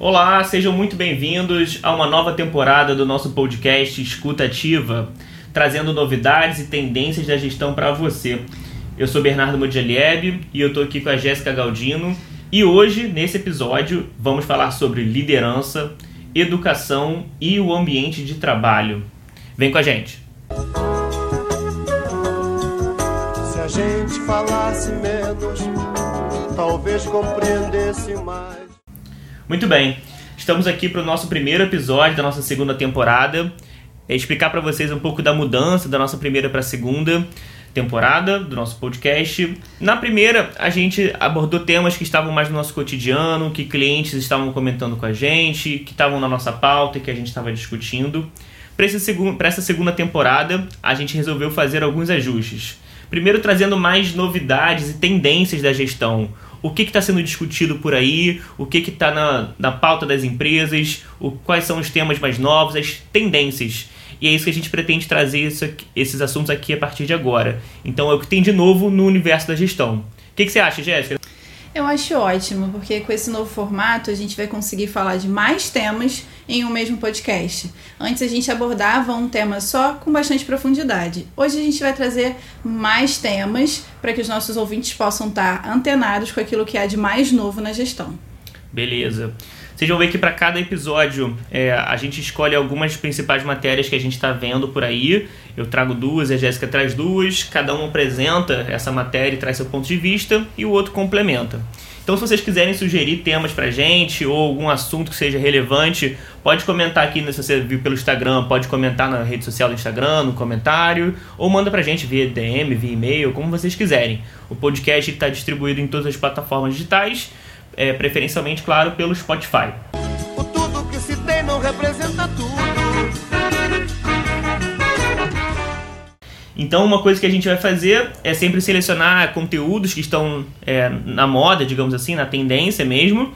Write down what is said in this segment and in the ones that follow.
Olá, sejam muito bem-vindos a uma nova temporada do nosso podcast Escuta Ativa, trazendo novidades e tendências da gestão para você. Eu sou Bernardo Modialieb e eu estou aqui com a Jéssica Galdino e hoje, nesse episódio, vamos falar sobre liderança, educação e o ambiente de trabalho. Vem com a gente! Se a gente falasse menos, talvez compreendesse mais. Muito bem, estamos aqui para o nosso primeiro episódio da nossa segunda temporada. É explicar para vocês um pouco da mudança da nossa primeira para a segunda temporada do nosso podcast. Na primeira, a gente abordou temas que estavam mais no nosso cotidiano, que clientes estavam comentando com a gente, que estavam na nossa pauta e que a gente estava discutindo. Para essa segunda temporada, a gente resolveu fazer alguns ajustes. Primeiro, trazendo mais novidades e tendências da gestão. O que está sendo discutido por aí, o que está na, na pauta das empresas, o, quais são os temas mais novos, as tendências. E é isso que a gente pretende trazer isso, esses assuntos aqui a partir de agora. Então é o que tem de novo no universo da gestão. O que, que você acha, Jéssica? Eu acho ótimo, porque com esse novo formato a gente vai conseguir falar de mais temas em um mesmo podcast. Antes a gente abordava um tema só com bastante profundidade. Hoje a gente vai trazer mais temas para que os nossos ouvintes possam estar antenados com aquilo que há de mais novo na gestão. Beleza. Vocês vão ver que para cada episódio é, a gente escolhe algumas principais matérias que a gente está vendo por aí. Eu trago duas, a Jéssica traz duas, cada um apresenta essa matéria e traz seu ponto de vista e o outro complementa. Então, se vocês quiserem sugerir temas pra gente ou algum assunto que seja relevante, pode comentar aqui, se você viu pelo Instagram, pode comentar na rede social do Instagram, no comentário, ou manda pra gente via DM, via e-mail, como vocês quiserem. O podcast está distribuído em todas as plataformas digitais é, preferencialmente, claro, pelo Spotify. O tudo que se tem não representa tudo. Então, uma coisa que a gente vai fazer é sempre selecionar conteúdos que estão é, na moda, digamos assim, na tendência mesmo.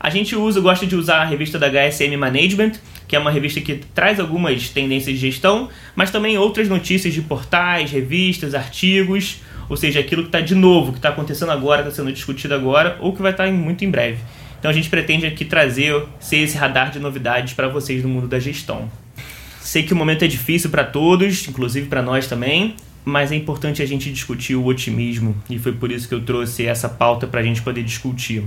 A gente usa, gosta de usar a revista da HSM Management, que é uma revista que traz algumas tendências de gestão, mas também outras notícias de portais, revistas, artigos ou seja, aquilo que está de novo, que está acontecendo agora, está sendo discutido agora, ou que vai estar tá muito em breve. Então a gente pretende aqui trazer, ser esse radar de novidades para vocês no mundo da gestão. Sei que o momento é difícil para todos, inclusive para nós também, mas é importante a gente discutir o otimismo e foi por isso que eu trouxe essa pauta para a gente poder discutir.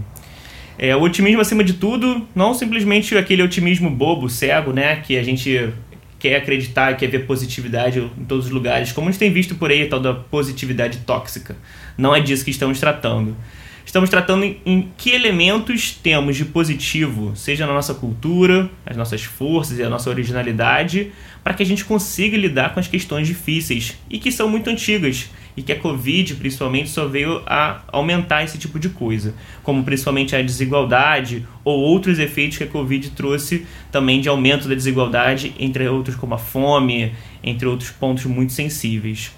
É, o otimismo acima de tudo, não simplesmente aquele otimismo bobo, cego, né, que a gente quer acreditar, quer ver positividade em todos os lugares, como a gente tem visto por aí, a tal da positividade tóxica. Não é disso que estamos tratando. Estamos tratando em, em que elementos temos de positivo, seja na nossa cultura, as nossas forças e a nossa originalidade, para que a gente consiga lidar com as questões difíceis e que são muito antigas e que a Covid, principalmente, só veio a aumentar esse tipo de coisa, como principalmente a desigualdade ou outros efeitos que a Covid trouxe também de aumento da desigualdade, entre outros como a fome, entre outros pontos muito sensíveis.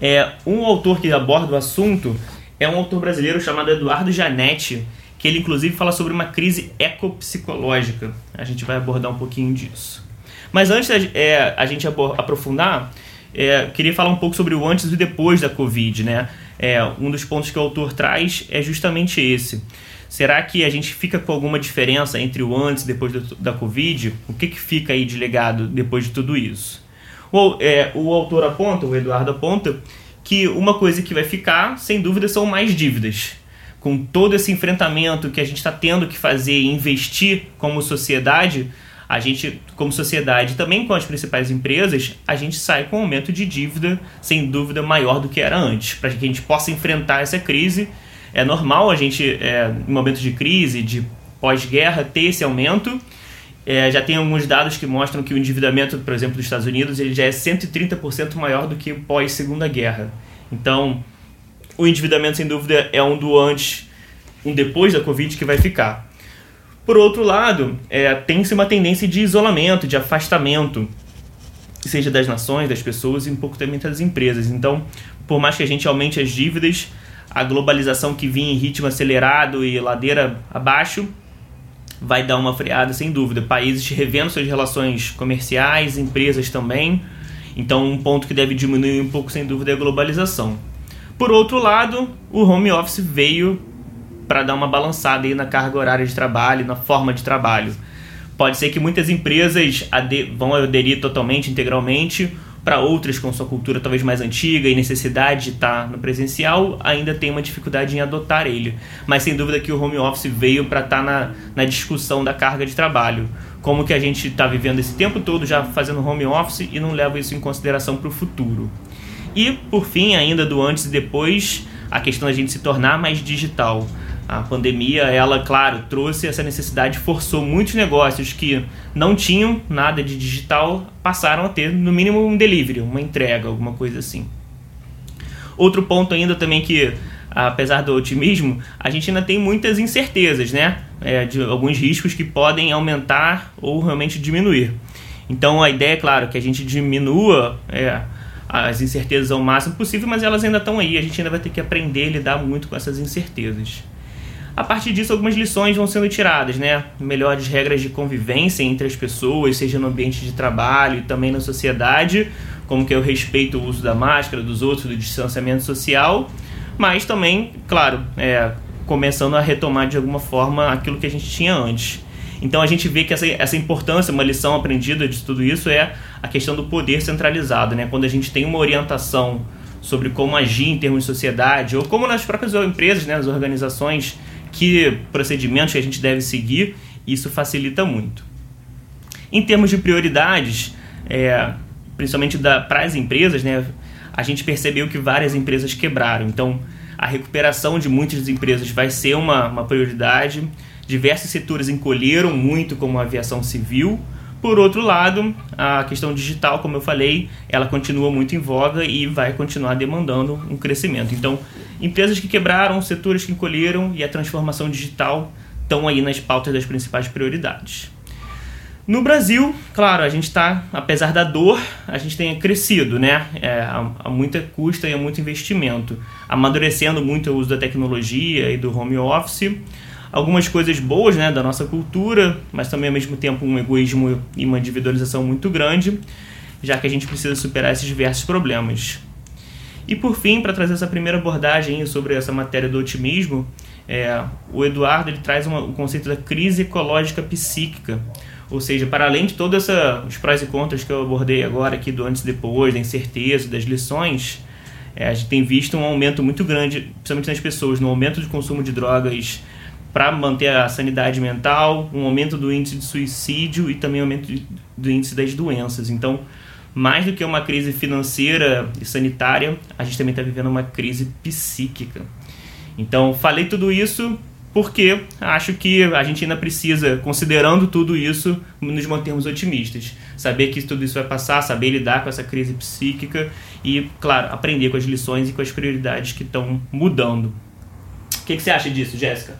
É, um autor que aborda o assunto é um autor brasileiro chamado Eduardo Janetti, que ele inclusive fala sobre uma crise ecopsicológica. A gente vai abordar um pouquinho disso. Mas antes é, a gente aprofundar, é, queria falar um pouco sobre o antes e depois da Covid, né? É, um dos pontos que o autor traz é justamente esse. Será que a gente fica com alguma diferença entre o antes e depois do, da Covid? O que, que fica aí de legado depois de tudo isso? O, é, o autor aponta, o Eduardo aponta, que uma coisa que vai ficar, sem dúvida, são mais dívidas. Com todo esse enfrentamento que a gente está tendo que fazer e investir como sociedade, a gente, como sociedade, também com as principais empresas, a gente sai com um aumento de dívida, sem dúvida, maior do que era antes, para que a gente possa enfrentar essa crise. É normal a gente, é, em momentos de crise, de pós-guerra, ter esse aumento. É, já tem alguns dados que mostram que o endividamento, por exemplo, dos Estados Unidos, ele já é 130% maior do que pós-segunda guerra. Então, o endividamento, sem dúvida, é um do antes, um depois da Covid que vai ficar. Por outro lado, é, tem-se uma tendência de isolamento, de afastamento, seja das nações, das pessoas e um pouco também das empresas. Então, por mais que a gente aumente as dívidas, a globalização que vinha em ritmo acelerado e ladeira abaixo vai dar uma freada sem dúvida. Países revendo suas relações comerciais, empresas também. Então, um ponto que deve diminuir um pouco sem dúvida é a globalização. Por outro lado, o home office veio para dar uma balançada aí na carga horária de trabalho, na forma de trabalho. Pode ser que muitas empresas vão aderir totalmente, integralmente, para outras com sua cultura talvez mais antiga e necessidade de estar no presencial, ainda tem uma dificuldade em adotar ele. Mas sem dúvida que o home office veio para estar na, na discussão da carga de trabalho. Como que a gente está vivendo esse tempo todo já fazendo home office e não leva isso em consideração para o futuro. E, por fim, ainda do antes e depois, a questão da gente se tornar mais digital. A pandemia, ela, claro, trouxe essa necessidade, forçou muitos negócios que não tinham nada de digital, passaram a ter, no mínimo, um delivery, uma entrega, alguma coisa assim. Outro ponto ainda também que, apesar do otimismo, a gente ainda tem muitas incertezas, né? É, de alguns riscos que podem aumentar ou realmente diminuir. Então a ideia é, claro, que a gente diminua é, as incertezas ao máximo possível, mas elas ainda estão aí. A gente ainda vai ter que aprender a lidar muito com essas incertezas. A partir disso, algumas lições vão sendo tiradas, né? Melhores regras de convivência entre as pessoas, seja no ambiente de trabalho e também na sociedade, como que é o respeito ao uso da máscara dos outros, do distanciamento social, mas também, claro, é, começando a retomar de alguma forma aquilo que a gente tinha antes. Então a gente vê que essa, essa importância, uma lição aprendida de tudo isso é a questão do poder centralizado, né? Quando a gente tem uma orientação sobre como agir em termos de sociedade, ou como nas próprias empresas, né, nas organizações, que procedimentos que a gente deve seguir, isso facilita muito. Em termos de prioridades, é, principalmente para as empresas, né, a gente percebeu que várias empresas quebraram. Então, a recuperação de muitas empresas vai ser uma, uma prioridade. Diversos setores encolheram muito, como a aviação civil, por outro lado, a questão digital, como eu falei, ela continua muito em voga e vai continuar demandando um crescimento. Então, empresas que quebraram, setores que encolheram e a transformação digital estão aí nas pautas das principais prioridades. No Brasil, claro, a gente está, apesar da dor, a gente tem crescido, né? É, há, muita custa e há muito investimento, amadurecendo muito o uso da tecnologia e do home office algumas coisas boas né, da nossa cultura, mas também ao mesmo tempo um egoísmo e uma individualização muito grande, já que a gente precisa superar esses diversos problemas. E por fim, para trazer essa primeira abordagem sobre essa matéria do otimismo, é, o Eduardo ele traz uma, o conceito da crise ecológica psíquica, ou seja, para além de todos os prós e contras que eu abordei agora aqui do antes e depois, da incerteza, das lições, é, a gente tem visto um aumento muito grande, principalmente nas pessoas, no aumento de consumo de drogas para manter a sanidade mental, um aumento do índice de suicídio e também aumento do índice das doenças. Então, mais do que uma crise financeira e sanitária, a gente também está vivendo uma crise psíquica. Então, falei tudo isso porque acho que a gente ainda precisa, considerando tudo isso, nos mantermos otimistas. Saber que tudo isso vai passar, saber lidar com essa crise psíquica e, claro, aprender com as lições e com as prioridades que estão mudando. O que, que você acha disso, Jéssica?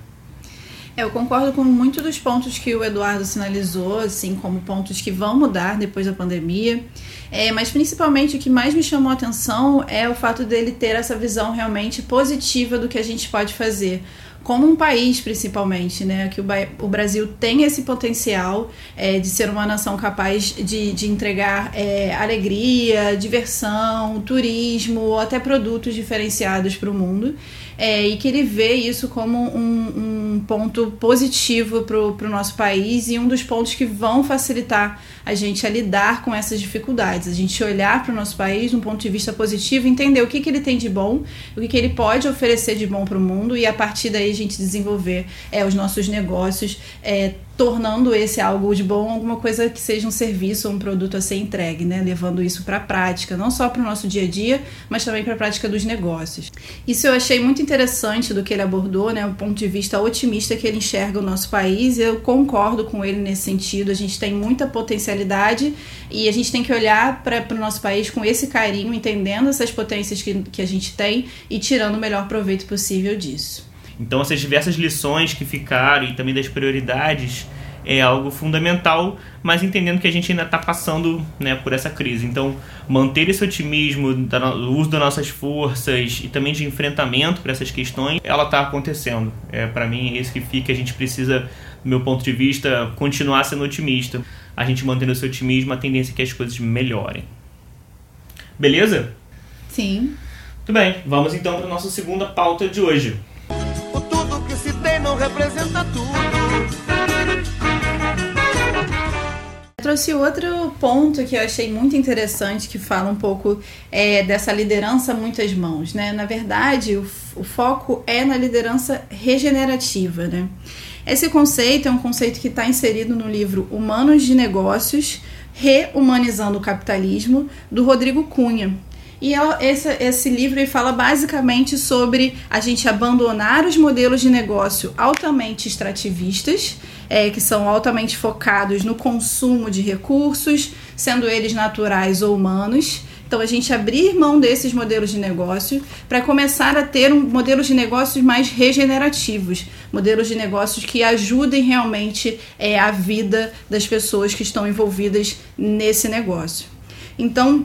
Eu concordo com muitos dos pontos que o Eduardo sinalizou, assim, como pontos que vão mudar depois da pandemia. É, mas principalmente o que mais me chamou a atenção é o fato dele ter essa visão realmente positiva do que a gente pode fazer como um país, principalmente, né? Que o, o Brasil tem esse potencial é, de ser uma nação capaz de, de entregar é, alegria, diversão, turismo, até produtos diferenciados para o mundo é, e que ele vê isso como um, um ponto positivo para o nosso país e um dos pontos que vão facilitar a gente a lidar com essas dificuldades, a gente olhar para o nosso país de um ponto de vista positivo, entender o que, que ele tem de bom, o que, que ele pode oferecer de bom para o mundo e a partir daí a gente desenvolver é, os nossos negócios, é, tornando esse algo de bom alguma coisa que seja um serviço ou um produto a ser entregue, né? levando isso para a prática, não só para o nosso dia a dia, mas também para a prática dos negócios. Isso eu achei muito interessante do que ele abordou, né? o ponto de vista otimista que ele enxerga o nosso país, eu concordo com ele nesse sentido, a gente tem muita potencialidade e a gente tem que olhar para o nosso país com esse carinho, entendendo essas potências que, que a gente tem e tirando o melhor proveito possível disso. Então, essas diversas lições que ficaram e também das prioridades é algo fundamental, mas entendendo que a gente ainda está passando né, por essa crise. Então, manter esse otimismo, o uso das nossas forças e também de enfrentamento para essas questões, ela está acontecendo. É, para mim, é isso que fica. A gente precisa, do meu ponto de vista, continuar sendo otimista. A gente mantendo esse otimismo, a tendência é que as coisas melhorem. Beleza? Sim. Muito bem, vamos então para a nossa segunda pauta de hoje. Trouxe outro ponto que eu achei muito interessante, que fala um pouco é, dessa liderança muitas mãos, né? Na verdade, o, o foco é na liderança regenerativa, né? Esse conceito é um conceito que está inserido no livro Humanos de Negócios, Rehumanizando o Capitalismo, do Rodrigo Cunha. E ela, esse, esse livro fala basicamente sobre a gente abandonar os modelos de negócio altamente extrativistas, é, que são altamente focados no consumo de recursos, sendo eles naturais ou humanos. Então, a gente abrir mão desses modelos de negócio para começar a ter um, modelos de negócios mais regenerativos, modelos de negócios que ajudem realmente é, a vida das pessoas que estão envolvidas nesse negócio. Então,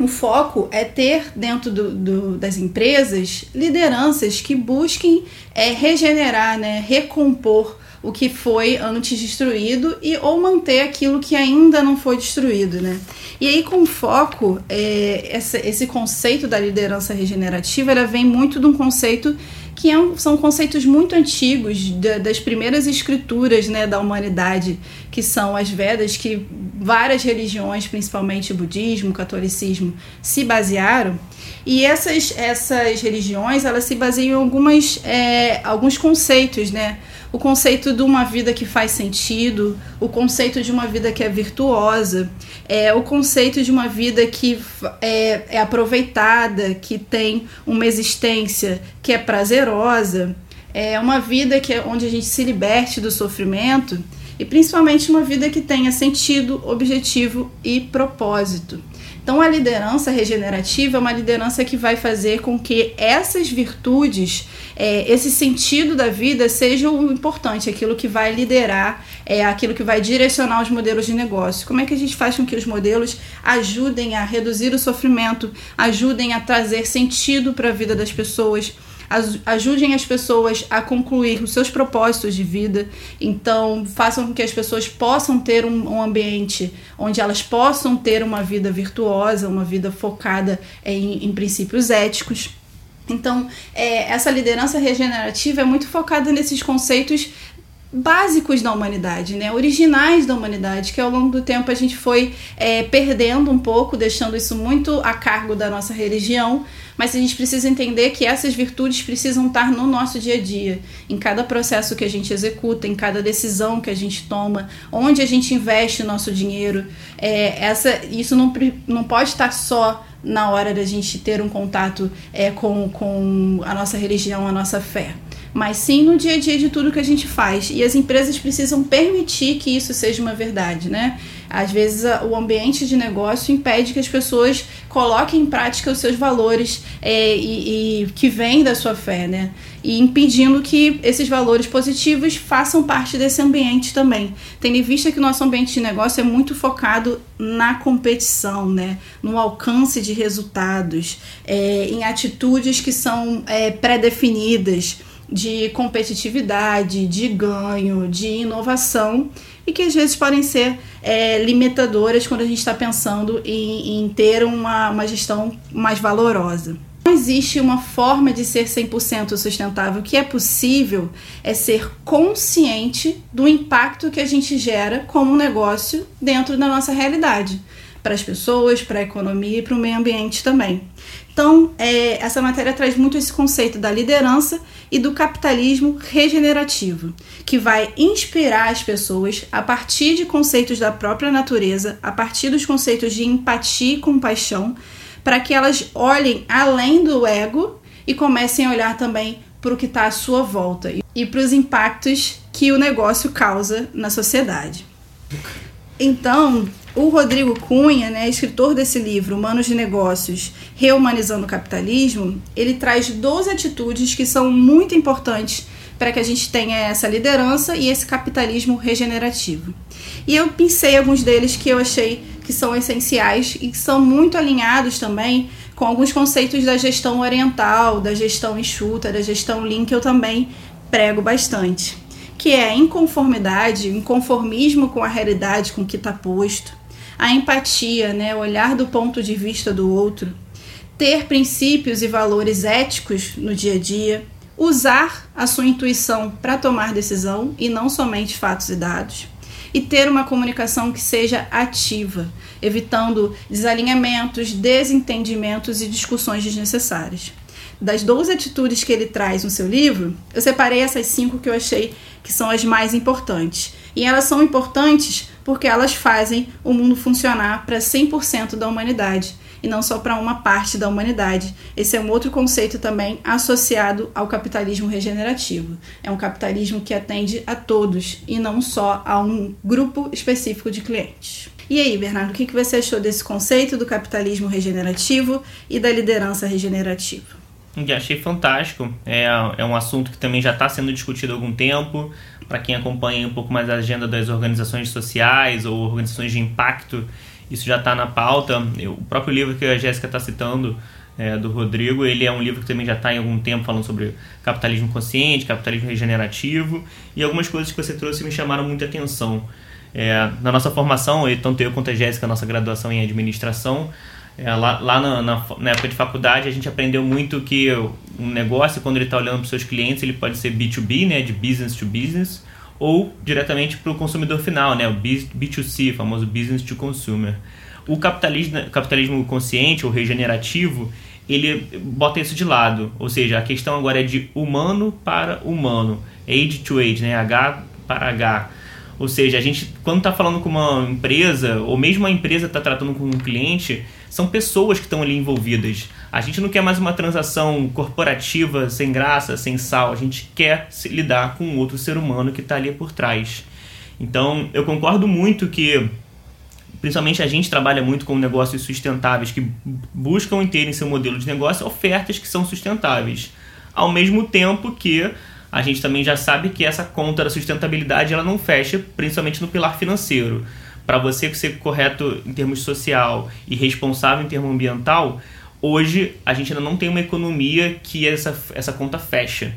o foco é ter dentro do, do, das empresas lideranças que busquem é, regenerar, né, recompor o que foi antes destruído e ou manter aquilo que ainda não foi destruído, né? E aí com foco é, essa, esse conceito da liderança regenerativa, ela vem muito de um conceito que é são conceitos muito antigos da, das primeiras escrituras né, da humanidade, que são as Vedas, que várias religiões, principalmente budismo, catolicismo, se basearam. E essas, essas religiões, elas se baseiam em algumas, é, alguns conceitos, né? O conceito de uma vida que faz sentido, o conceito de uma vida que é virtuosa, é, o conceito de uma vida que é, é aproveitada, que tem uma existência que é prazerosa, é uma vida que é onde a gente se liberte do sofrimento e principalmente uma vida que tenha sentido, objetivo e propósito. Então, a liderança regenerativa é uma liderança que vai fazer com que essas virtudes, é, esse sentido da vida, seja o importante, aquilo que vai liderar, é, aquilo que vai direcionar os modelos de negócio. Como é que a gente faz com que os modelos ajudem a reduzir o sofrimento, ajudem a trazer sentido para a vida das pessoas? Ajudem as pessoas a concluir os seus propósitos de vida. Então, façam com que as pessoas possam ter um, um ambiente onde elas possam ter uma vida virtuosa, uma vida focada em, em princípios éticos. Então, é, essa liderança regenerativa é muito focada nesses conceitos básicos da humanidade, né? originais da humanidade, que ao longo do tempo a gente foi é, perdendo um pouco, deixando isso muito a cargo da nossa religião, mas a gente precisa entender que essas virtudes precisam estar no nosso dia a dia, em cada processo que a gente executa, em cada decisão que a gente toma, onde a gente investe o nosso dinheiro. É, essa, isso não, não pode estar só na hora da gente ter um contato é, com, com a nossa religião, a nossa fé mas sim no dia a dia de tudo que a gente faz. E as empresas precisam permitir que isso seja uma verdade, né? Às vezes o ambiente de negócio impede que as pessoas coloquem em prática os seus valores é, e, e, que vêm da sua fé, né? E impedindo que esses valores positivos façam parte desse ambiente também. Tendo em vista que o nosso ambiente de negócio é muito focado na competição, né? No alcance de resultados, é, em atitudes que são é, pré-definidas de competitividade, de ganho, de inovação e que às vezes podem ser é, limitadoras quando a gente está pensando em, em ter uma, uma gestão mais valorosa. Não existe uma forma de ser 100% sustentável. O que é possível é ser consciente do impacto que a gente gera como negócio dentro da nossa realidade, para as pessoas, para a economia e para o meio ambiente também. Então, é, essa matéria traz muito esse conceito da liderança e do capitalismo regenerativo, que vai inspirar as pessoas a partir de conceitos da própria natureza, a partir dos conceitos de empatia e compaixão, para que elas olhem além do ego e comecem a olhar também para o que está à sua volta e para os impactos que o negócio causa na sociedade. Então, o Rodrigo Cunha, né, escritor desse livro, Humanos de Negócios, Rehumanizando o Capitalismo, ele traz 12 atitudes que são muito importantes para que a gente tenha essa liderança e esse capitalismo regenerativo. E eu pensei alguns deles que eu achei que são essenciais e que são muito alinhados também com alguns conceitos da gestão oriental, da gestão enxuta, da gestão lean que eu também prego bastante. Que é a inconformidade, inconformismo com a realidade com que está posto, a empatia, né, olhar do ponto de vista do outro, ter princípios e valores éticos no dia a dia, usar a sua intuição para tomar decisão e não somente fatos e dados, e ter uma comunicação que seja ativa, evitando desalinhamentos, desentendimentos e discussões desnecessárias. Das 12 atitudes que ele traz no seu livro, eu separei essas cinco que eu achei que são as mais importantes. E elas são importantes porque elas fazem o mundo funcionar para 100% da humanidade e não só para uma parte da humanidade. Esse é um outro conceito também associado ao capitalismo regenerativo. É um capitalismo que atende a todos e não só a um grupo específico de clientes. E aí, Bernardo, o que você achou desse conceito do capitalismo regenerativo e da liderança regenerativa? Achei fantástico. É, é um assunto que também já está sendo discutido há algum tempo. Para quem acompanha um pouco mais a agenda das organizações sociais ou organizações de impacto, isso já está na pauta. Eu, o próprio livro que a Jéssica está citando, é, do Rodrigo, ele é um livro que também já está em algum tempo falando sobre capitalismo consciente, capitalismo regenerativo, e algumas coisas que você trouxe me chamaram muita atenção. É, na nossa formação, tanto eu quanto a Jéssica, nossa graduação em administração, é, lá, lá na, na, na, época de faculdade, a gente aprendeu muito que um negócio, quando ele está olhando para os seus clientes, ele pode ser B2B, né, de business to business, ou diretamente para o consumidor final, né, o B2C, famoso business to consumer. O capitalismo, capitalismo consciente ou regenerativo, ele bota isso de lado, ou seja, a questão agora é de humano para humano, age to age, né, H para H. Ou seja, a gente, quando está falando com uma empresa, ou mesmo a empresa está tratando com um cliente, são pessoas que estão ali envolvidas. A gente não quer mais uma transação corporativa sem graça, sem sal. A gente quer lidar com outro ser humano que está ali por trás. Então, eu concordo muito que, principalmente a gente trabalha muito com negócios sustentáveis que buscam ter em seu modelo de negócio ofertas que são sustentáveis. Ao mesmo tempo que a gente também já sabe que essa conta da sustentabilidade ela não fecha, principalmente no pilar financeiro para você ser correto em termos social e responsável em termos ambiental, hoje a gente ainda não tem uma economia que essa, essa conta fecha.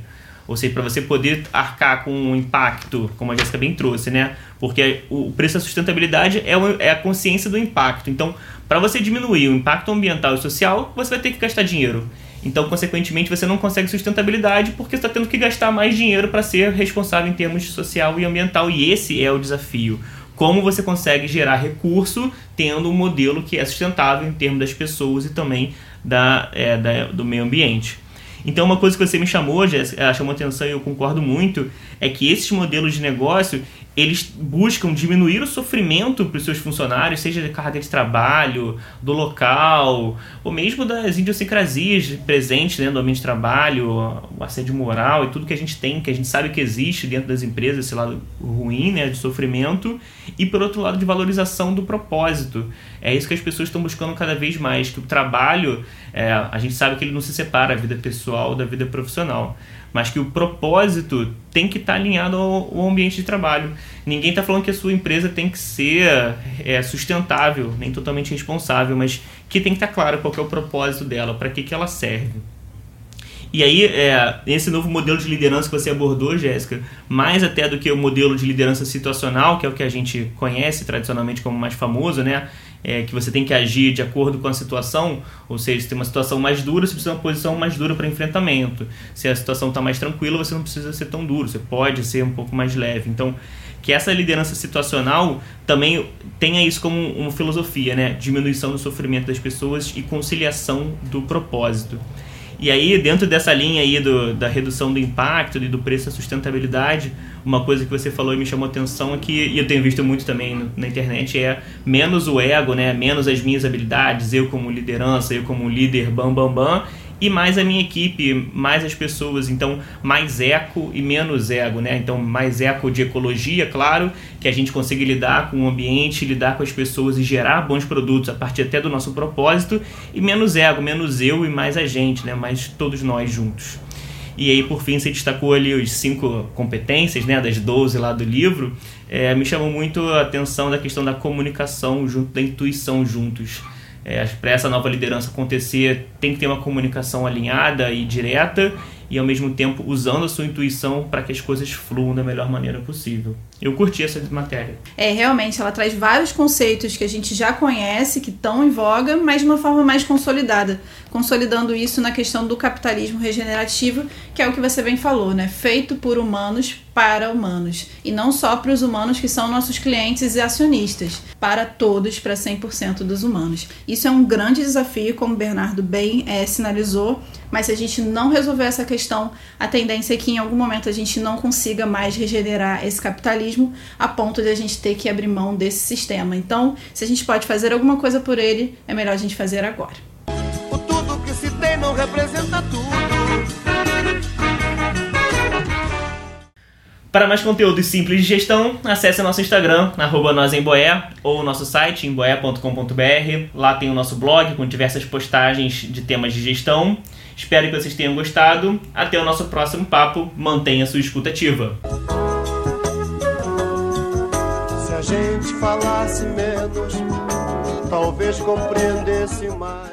Ou seja, para você poder arcar com um impacto, como a Jéssica bem trouxe, né? Porque o preço da sustentabilidade é, é a consciência do impacto. Então, para você diminuir o impacto ambiental e social, você vai ter que gastar dinheiro. Então, consequentemente, você não consegue sustentabilidade porque está tendo que gastar mais dinheiro para ser responsável em termos social e ambiental. E esse é o desafio como você consegue gerar recurso tendo um modelo que é sustentável em termos das pessoas e também da, é, da do meio ambiente. Então, uma coisa que você me chamou, Jéssica, chamou atenção e eu concordo muito, é que esses modelos de negócio eles buscam diminuir o sofrimento para os seus funcionários, seja de carga de trabalho, do local, ou mesmo das idiosincrasias presentes dentro do ambiente de trabalho, o assédio moral e tudo que a gente tem, que a gente sabe que existe dentro das empresas, esse lado ruim, né, de sofrimento, e por outro lado de valorização do propósito. É isso que as pessoas estão buscando cada vez mais, que o trabalho, é, a gente sabe que ele não se separa a vida pessoal da vida profissional mas que o propósito tem que estar tá alinhado ao, ao, ambiente de trabalho. Ninguém está falando que a sua empresa tem que ser é, sustentável, nem totalmente responsável, mas que tem que estar tá claro qual é o propósito dela, para que, que ela serve. E aí, é, esse novo modelo de liderança que você abordou, Jéssica, mais até do que o modelo de liderança situacional, que é o que a gente conhece tradicionalmente como mais famoso, né? É, que você tem que agir de acordo com a situação, ou seja, se tem uma situação mais dura, você precisa de uma posição mais dura para enfrentamento. Se a situação está mais tranquila, você não precisa ser tão duro, você pode ser um pouco mais leve. Então, que essa liderança situacional também tenha isso como uma filosofia, né? Diminuição do sofrimento das pessoas e conciliação do propósito. E aí, dentro dessa linha aí do, da redução do impacto e do preço da sustentabilidade, uma coisa que você falou e me chamou atenção é que, e eu tenho visto muito também na internet, é menos o ego, né? menos as minhas habilidades, eu como liderança, eu como líder, bam, bam, bam, e mais a minha equipe, mais as pessoas, então mais eco e menos ego, né? Então mais eco de ecologia, claro, que a gente consiga lidar com o ambiente, lidar com as pessoas e gerar bons produtos a partir até do nosso propósito, e menos ego, menos eu e mais a gente, né? Mais todos nós juntos. E aí, por fim, você destacou ali os cinco competências, né, das 12 lá do livro. É, me chamou muito a atenção da questão da comunicação junto, da intuição juntos. É, para essa nova liderança acontecer, tem que ter uma comunicação alinhada e direta e, ao mesmo tempo, usando a sua intuição para que as coisas fluam da melhor maneira possível. Eu curti essa matéria. É, realmente, ela traz vários conceitos que a gente já conhece, que estão em voga, mas de uma forma mais consolidada. Consolidando isso na questão do capitalismo regenerativo, que é o que você bem falou, né? Feito por humanos para humanos. E não só para os humanos que são nossos clientes e acionistas, para todos, para 100% dos humanos. Isso é um grande desafio, como o Bernardo bem é, sinalizou, mas se a gente não resolver essa questão, a tendência é que em algum momento a gente não consiga mais regenerar esse capitalismo a ponto de a gente ter que abrir mão desse sistema. Então, se a gente pode fazer alguma coisa por ele, é melhor a gente fazer agora. O tudo que se tem não representa tudo. Para mais conteúdos simples de gestão, acesse nosso Instagram, arroba ou nosso site, emboé.com.br. Lá tem o nosso blog com diversas postagens de temas de gestão. Espero que vocês tenham gostado. Até o nosso próximo papo. Mantenha sua escuta ativa. Se a gente falasse menos, talvez compreendesse mais.